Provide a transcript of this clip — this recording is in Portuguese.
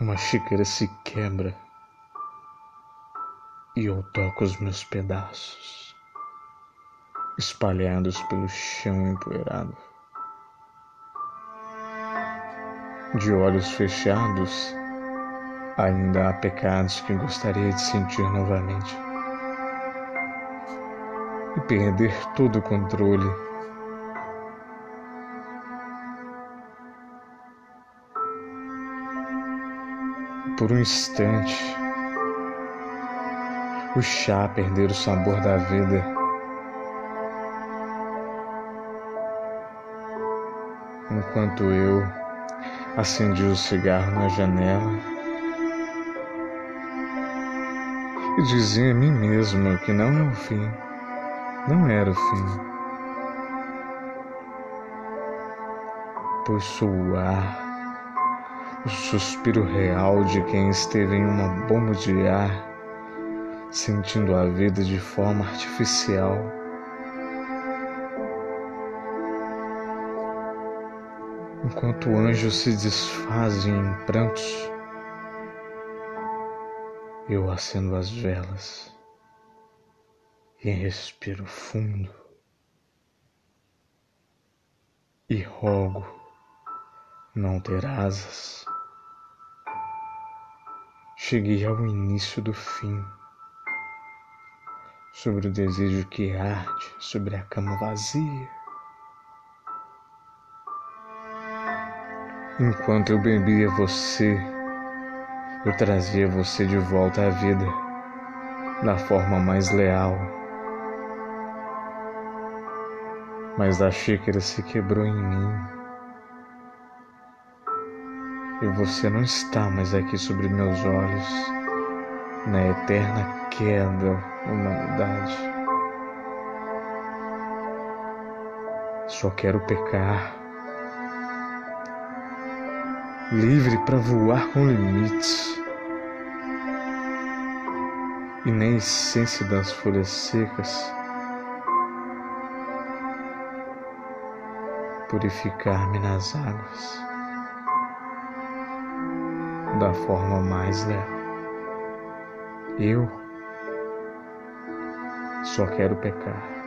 Uma xícara se quebra e eu toco os meus pedaços, espalhados pelo chão empoeirado. De olhos fechados, ainda há pecados que gostaria de sentir novamente e perder todo o controle. Por um instante, o chá perder o sabor da vida. Enquanto eu acendi o cigarro na janela e dizia a mim mesmo que não é o fim, não era o fim. Pois sou o ar, o suspiro real de quem esteve em uma bomba de ar sentindo a vida de forma artificial. Enquanto anjos se desfazem em prantos, eu acendo as velas e respiro fundo e rogo não ter asas. Cheguei ao início do fim sobre o desejo que arde sobre a cama vazia. Enquanto eu bebia você, eu trazia você de volta à vida da forma mais leal. Mas a xícara se quebrou em mim. E você não está mais aqui sobre meus olhos na eterna queda humanidade. Só quero pecar, livre para voar com limites. E nem essência das folhas secas purificar-me nas águas da forma mais leal. Eu só quero pecar.